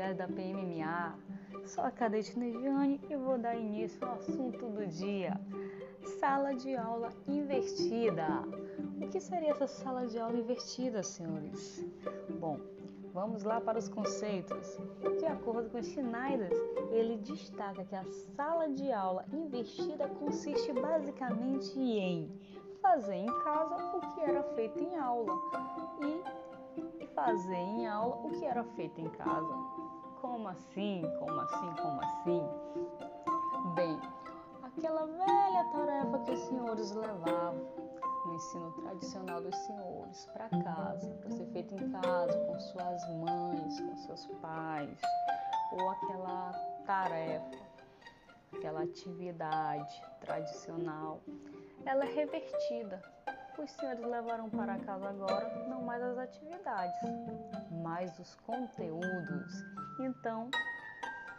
oficiais da PMMA. Sou a cadete Negiane e vou dar início ao assunto do dia: sala de aula invertida. O que seria essa sala de aula invertida, senhores? Bom, vamos lá para os conceitos. De acordo com Schneider, ele destaca que a sala de aula invertida consiste basicamente em fazer em casa o que era feito em aula e fazer em aula o que era feito em casa. Como assim? Como assim? Como assim? Bem, aquela velha tarefa que os senhores levavam no ensino tradicional dos senhores para casa, para ser feito em casa com suas mães, com seus pais, ou aquela tarefa, aquela atividade tradicional, ela é revertida. Os senhores levaram para casa agora não mais as atividades, mas os conteúdos. Então,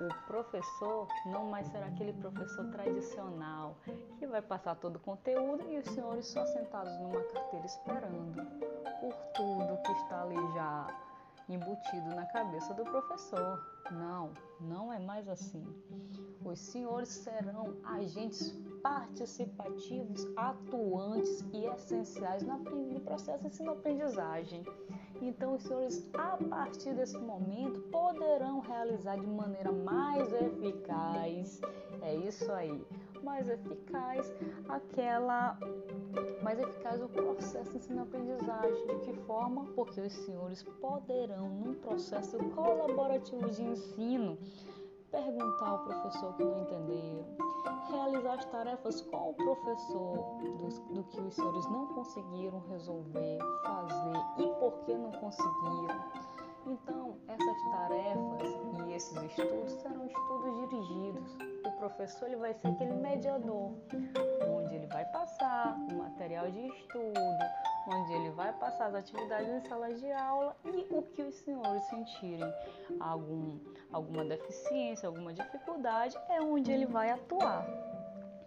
o professor não mais será aquele professor tradicional que vai passar todo o conteúdo e os senhores só sentados numa carteira esperando por tudo que está ali já embutido na cabeça do professor. Não, não é mais assim. Os senhores serão agentes participativos, atuantes e essenciais no processo de ensino-aprendizagem. Então, os senhores, a partir desse momento, poderão realizar de maneira mais eficaz, é isso aí, mais eficaz aquela mais eficaz o processo de ensino-aprendizagem. De que forma? Porque os senhores poderão, num processo colaborativo de ensino, perguntar ao professor que não entenderam, realizar as tarefas com o professor do, do que os senhores não conseguiram resolver, fazer e por que não conseguiram. Então, essas tarefas e esses estudos serão estudos dirigidos. Professor ele vai ser aquele mediador, onde ele vai passar o material de estudo, onde ele vai passar as atividades em sala de aula e o que os senhores sentirem algum, alguma deficiência, alguma dificuldade, é onde ele vai atuar.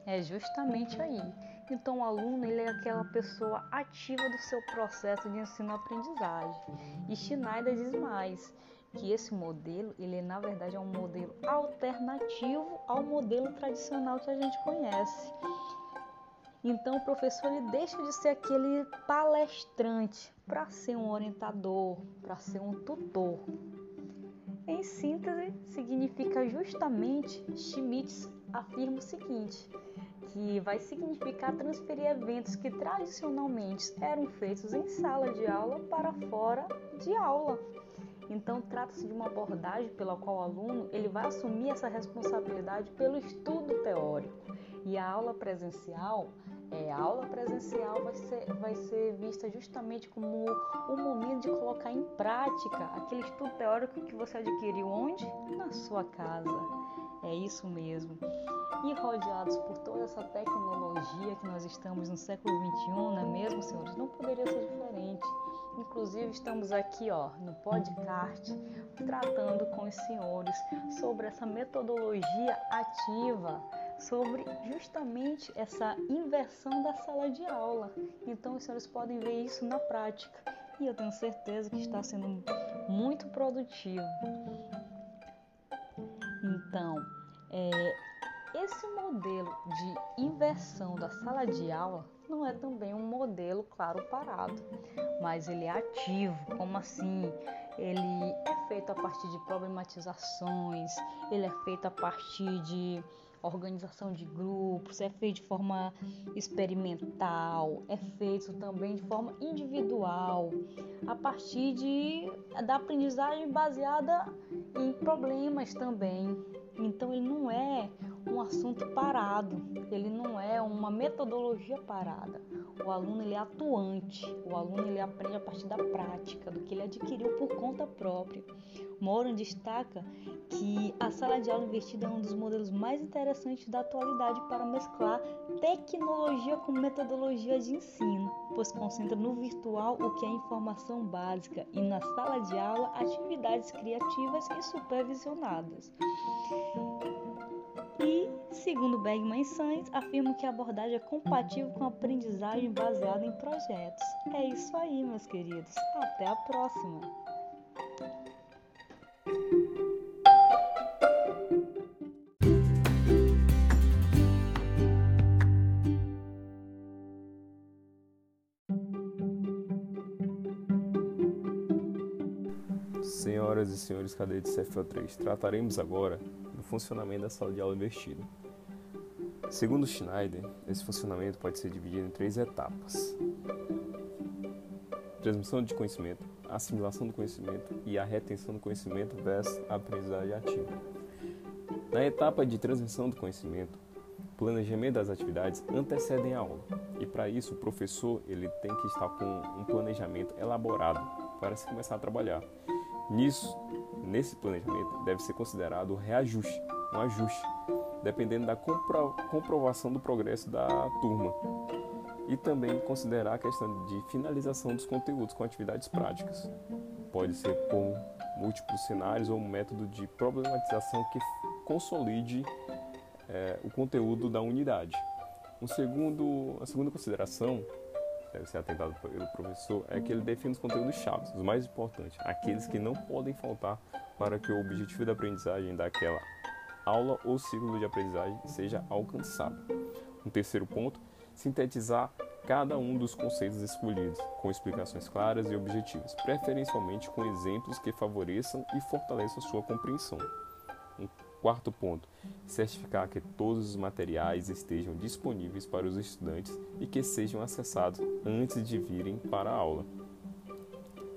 É justamente aí. Então, o aluno ele é aquela pessoa ativa do seu processo de ensino-aprendizagem. E Schneider diz mais que esse modelo, ele na verdade é um modelo alternativo ao modelo tradicional que a gente conhece. Então, o professor ele deixa de ser aquele palestrante para ser um orientador, para ser um tutor. Em síntese, significa justamente, Schmidt afirma o seguinte, que vai significar transferir eventos que tradicionalmente eram feitos em sala de aula para fora de aula. Então, trata-se de uma abordagem pela qual o aluno ele vai assumir essa responsabilidade pelo estudo teórico. E a aula presencial, é, a aula presencial vai ser, vai ser vista justamente como o momento de colocar em prática aquele estudo teórico que você adquiriu onde? Na sua casa. É isso mesmo. E rodeados por toda essa tecnologia que nós estamos no século XXI, não é mesmo, senhores? Não poderia ser diferente. Inclusive, estamos aqui ó, no podcast tratando com os senhores sobre essa metodologia ativa, sobre justamente essa inversão da sala de aula. Então, os senhores podem ver isso na prática e eu tenho certeza que está sendo muito produtivo. Então, é, esse modelo de inversão da sala de aula não é também um modelo, claro, parado, mas ele é ativo. Como assim? Ele é feito a partir de problematizações, ele é feito a partir de organização de grupos, é feito de forma experimental, é feito também de forma individual, a partir de, da aprendizagem baseada em problemas também. Então ele não é um assunto parado, ele não é uma metodologia parada. O aluno ele é atuante, o aluno ele aprende a partir da prática, do que ele adquiriu por conta própria. Moran destaca que a sala de aula invertida é um dos modelos mais interessantes da atualidade para mesclar tecnologia com metodologia de ensino, pois concentra no virtual o que é informação básica e na sala de aula atividades criativas e supervisionadas. Segundo Bergman e Sainz, afirmam que a abordagem é compatível com a aprendizagem baseada em projetos. É isso aí, meus queridos. Até a próxima! Senhoras e senhores cadetes CFO3, trataremos agora do funcionamento da sala de aula invertida. Segundo Schneider, esse funcionamento pode ser dividido em três etapas: transmissão de conhecimento, assimilação do conhecimento e a retenção do conhecimento versus a aprendizagem ativa. Na etapa de transmissão do conhecimento, planejamento das atividades antecedem a aula e para isso o professor ele tem que estar com um planejamento elaborado para se começar a trabalhar. Nisso, nesse planejamento deve ser considerado o reajuste, um ajuste, dependendo da compro comprovação do progresso da turma e também considerar a questão de finalização dos conteúdos com atividades práticas. Pode ser por múltiplos cenários ou um método de problematização que consolide é, o conteúdo da unidade. Um segundo, a segunda consideração deve ser atentado pelo professor é que ele define os conteúdos chaves, os mais importantes, aqueles que não podem faltar para que o objetivo da aprendizagem daquela aula ou ciclo de aprendizagem seja alcançado. Um terceiro ponto, sintetizar cada um dos conceitos escolhidos, com explicações claras e objetivas, preferencialmente com exemplos que favoreçam e fortaleçam sua compreensão. Um quarto ponto, certificar que todos os materiais estejam disponíveis para os estudantes e que sejam acessados antes de virem para a aula.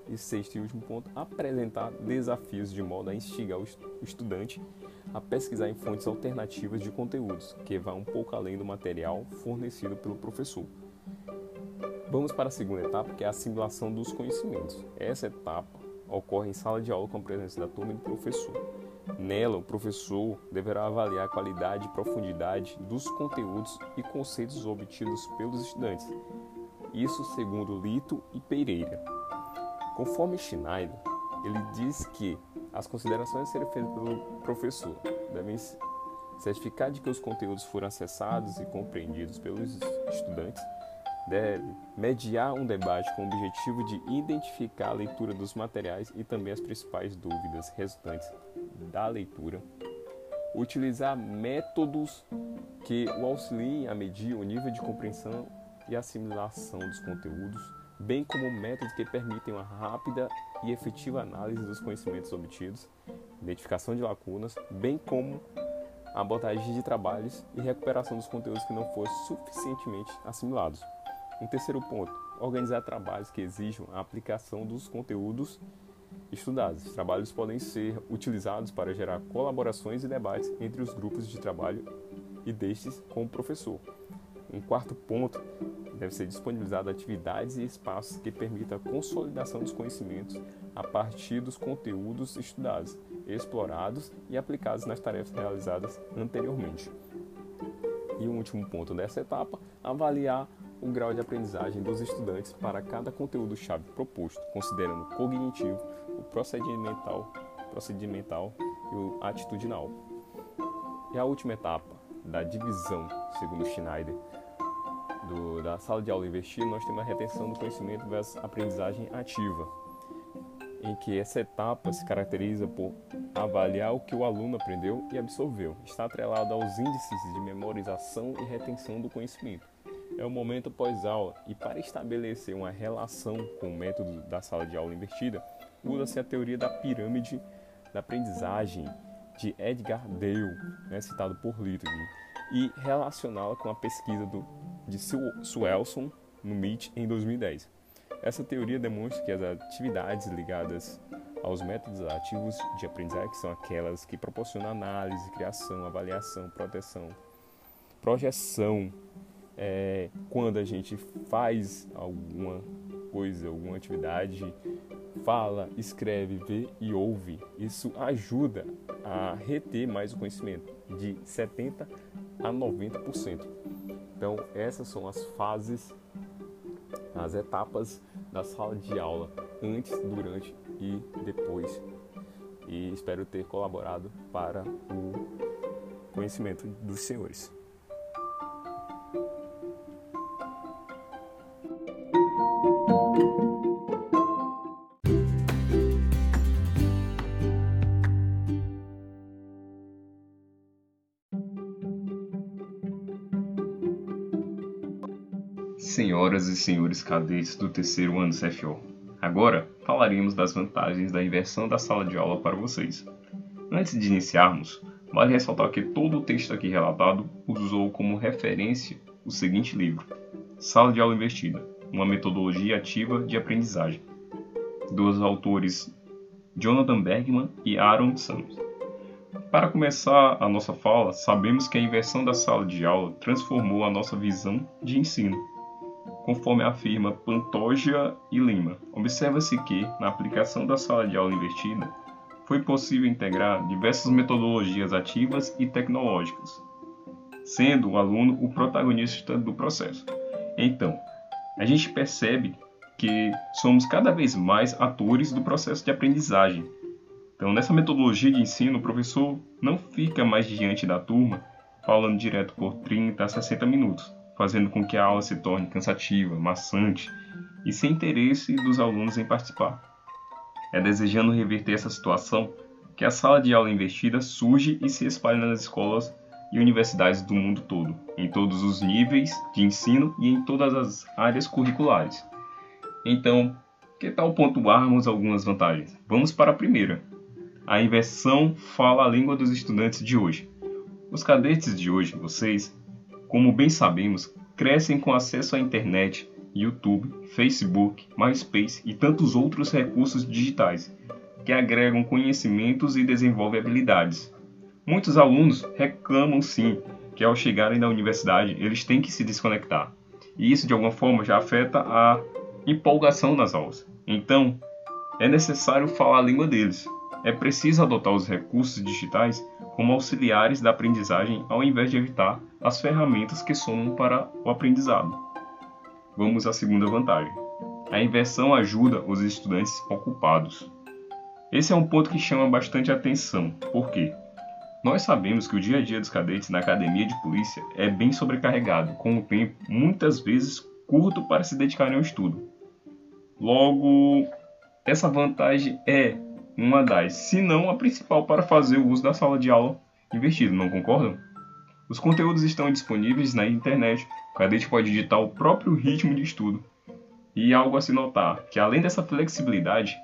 E sexto e último ponto, apresentar desafios de modo a instigar o estudante a pesquisar em fontes alternativas de conteúdos, que vá um pouco além do material fornecido pelo professor. Vamos para a segunda etapa, que é a assimilação dos conhecimentos. Essa etapa ocorre em sala de aula com a presença da turma e do professor. Nela, o professor deverá avaliar a qualidade e profundidade dos conteúdos e conceitos obtidos pelos estudantes. Isso segundo Lito e Pereira. Conforme Schneider, ele diz que as considerações a serem feitas pelo professor. Devem certificar de que os conteúdos foram acessados e compreendidos pelos estudantes, deve mediar um debate com o objetivo de identificar a leitura dos materiais e também as principais dúvidas resultantes da leitura, utilizar métodos que o auxiliem a medir o nível de compreensão e assimilação dos conteúdos, bem como métodos que permitem uma rápida e efetiva análise dos conhecimentos obtidos, identificação de lacunas, bem como abordagem de trabalhos e recuperação dos conteúdos que não foram suficientemente assimilados. Um terceiro ponto, organizar trabalhos que exijam a aplicação dos conteúdos estudados. Os trabalhos podem ser utilizados para gerar colaborações e debates entre os grupos de trabalho e destes com o professor. Um quarto ponto, deve ser disponibilizado atividades e espaços que permitam a consolidação dos conhecimentos a partir dos conteúdos estudados, explorados e aplicados nas tarefas realizadas anteriormente. E o último ponto dessa etapa, avaliar o grau de aprendizagem dos estudantes para cada conteúdo-chave proposto, considerando o cognitivo, o procedimental, procedimental e o atitudinal. E a última etapa da divisão, segundo Schneider, do, da sala de aula investida, nós temos a retenção do conhecimento versus aprendizagem ativa, em que essa etapa se caracteriza por avaliar o que o aluno aprendeu e absorveu. Está atrelado aos índices de memorização e retenção do conhecimento. É o momento pós-aula e para estabelecer uma relação com o método da sala de aula invertida, usa-se a teoria da pirâmide da aprendizagem de Edgar Dale, né, citado por Little, e relacioná-la com a pesquisa do de Swelson no MIT em 2010. Essa teoria demonstra que as atividades ligadas aos métodos ativos de aprendizagem, que são aquelas que proporcionam análise, criação, avaliação, proteção, projeção, é, quando a gente faz alguma coisa, alguma atividade, fala, escreve, vê e ouve, isso ajuda a reter mais o conhecimento, de 70% a 90%. Então, essas são as fases, as etapas da sala de aula, antes, durante e depois. E espero ter colaborado para o conhecimento dos senhores. Senhoras e senhores cadetes do terceiro ano CFO, Agora falaremos das vantagens da inversão da sala de aula para vocês. Antes de iniciarmos, vale ressaltar que todo o texto aqui relatado usou como referência o seguinte livro: Sala de Aula Investida Uma Metodologia Ativa de Aprendizagem, dos autores Jonathan Bergman e Aaron Sams. Para começar a nossa fala, sabemos que a inversão da sala de aula transformou a nossa visão de ensino. Conforme afirma Pantoja e Lima, observa-se que, na aplicação da sala de aula invertida, foi possível integrar diversas metodologias ativas e tecnológicas, sendo o aluno o protagonista do processo. Então, a gente percebe que somos cada vez mais atores do processo de aprendizagem. Então, nessa metodologia de ensino, o professor não fica mais diante da turma falando direto por 30 a 60 minutos, fazendo com que a aula se torne cansativa, maçante e sem interesse dos alunos em participar. É desejando reverter essa situação que a sala de aula invertida surge e se espalha nas escolas e universidades do mundo todo, em todos os níveis de ensino e em todas as áreas curriculares. Então, que tal pontuarmos algumas vantagens? Vamos para a primeira, a inversão fala a língua dos estudantes de hoje. Os cadetes de hoje, vocês, como bem sabemos, crescem com acesso à internet, YouTube, Facebook, MySpace e tantos outros recursos digitais que agregam conhecimentos e desenvolvem habilidades. Muitos alunos reclamam sim que ao chegarem na universidade eles têm que se desconectar, e isso de alguma forma já afeta a empolgação nas aulas. Então, é necessário falar a língua deles, é preciso adotar os recursos digitais como auxiliares da aprendizagem ao invés de evitar as ferramentas que somam para o aprendizado. Vamos à segunda vantagem. A inversão ajuda os estudantes ocupados. Esse é um ponto que chama bastante atenção, porque nós sabemos que o dia a dia dos cadetes na academia de polícia é bem sobrecarregado, com um tempo muitas vezes curto para se dedicarem ao estudo. Logo, essa vantagem é uma das, se não a principal para fazer o uso da sala de aula invertido, não concordam? Os conteúdos estão disponíveis na internet, o cadete pode digitar o próprio ritmo de estudo. E algo a se notar, que além dessa flexibilidade,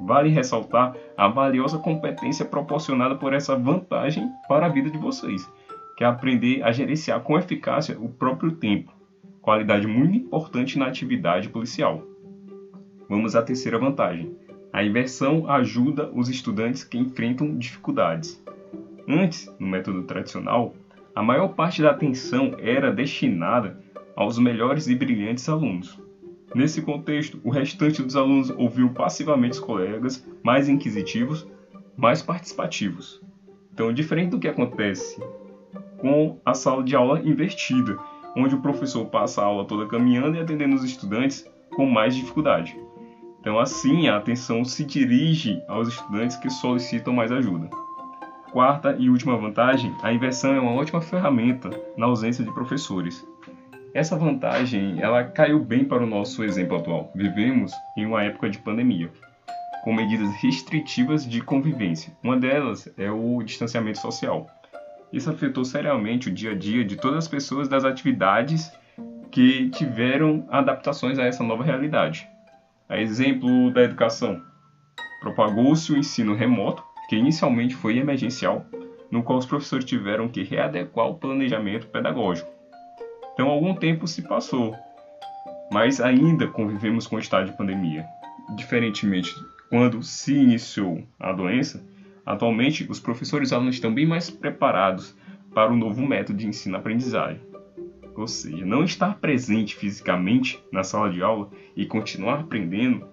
vale ressaltar a valiosa competência proporcionada por essa vantagem para a vida de vocês, que é aprender a gerenciar com eficácia o próprio tempo, qualidade muito importante na atividade policial. Vamos à terceira vantagem, a inversão ajuda os estudantes que enfrentam dificuldades. Antes, no método tradicional, a maior parte da atenção era destinada aos melhores e brilhantes alunos. Nesse contexto, o restante dos alunos ouviu passivamente os colegas mais inquisitivos, mais participativos. Então, diferente do que acontece com a sala de aula invertida, onde o professor passa a aula toda caminhando e atendendo os estudantes com mais dificuldade. Então, assim, a atenção se dirige aos estudantes que solicitam mais ajuda. Quarta e última vantagem, a inversão é uma ótima ferramenta na ausência de professores. Essa vantagem, ela caiu bem para o nosso exemplo atual. Vivemos em uma época de pandemia, com medidas restritivas de convivência. Uma delas é o distanciamento social. Isso afetou seriamente o dia a dia de todas as pessoas das atividades que tiveram adaptações a essa nova realidade. A exemplo da educação, propagou-se o ensino remoto, que inicialmente foi emergencial, no qual os professores tiveram que readequar o planejamento pedagógico. Então, algum tempo se passou, mas ainda convivemos com o estado de pandemia. Diferentemente quando se iniciou a doença, atualmente os professores e alunos estão bem mais preparados para o novo método de ensino-aprendizagem ou seja, não estar presente fisicamente na sala de aula e continuar aprendendo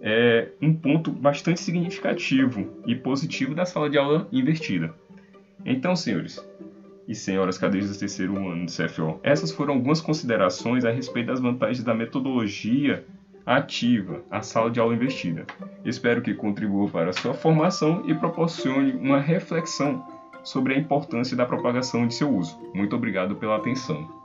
é um ponto bastante significativo e positivo da sala de aula invertida. Então, senhores e senhoras cadetes do terceiro ano do CFO, essas foram algumas considerações a respeito das vantagens da metodologia ativa, a sala de aula invertida. Espero que contribua para a sua formação e proporcione uma reflexão sobre a importância da propagação de seu uso. Muito obrigado pela atenção.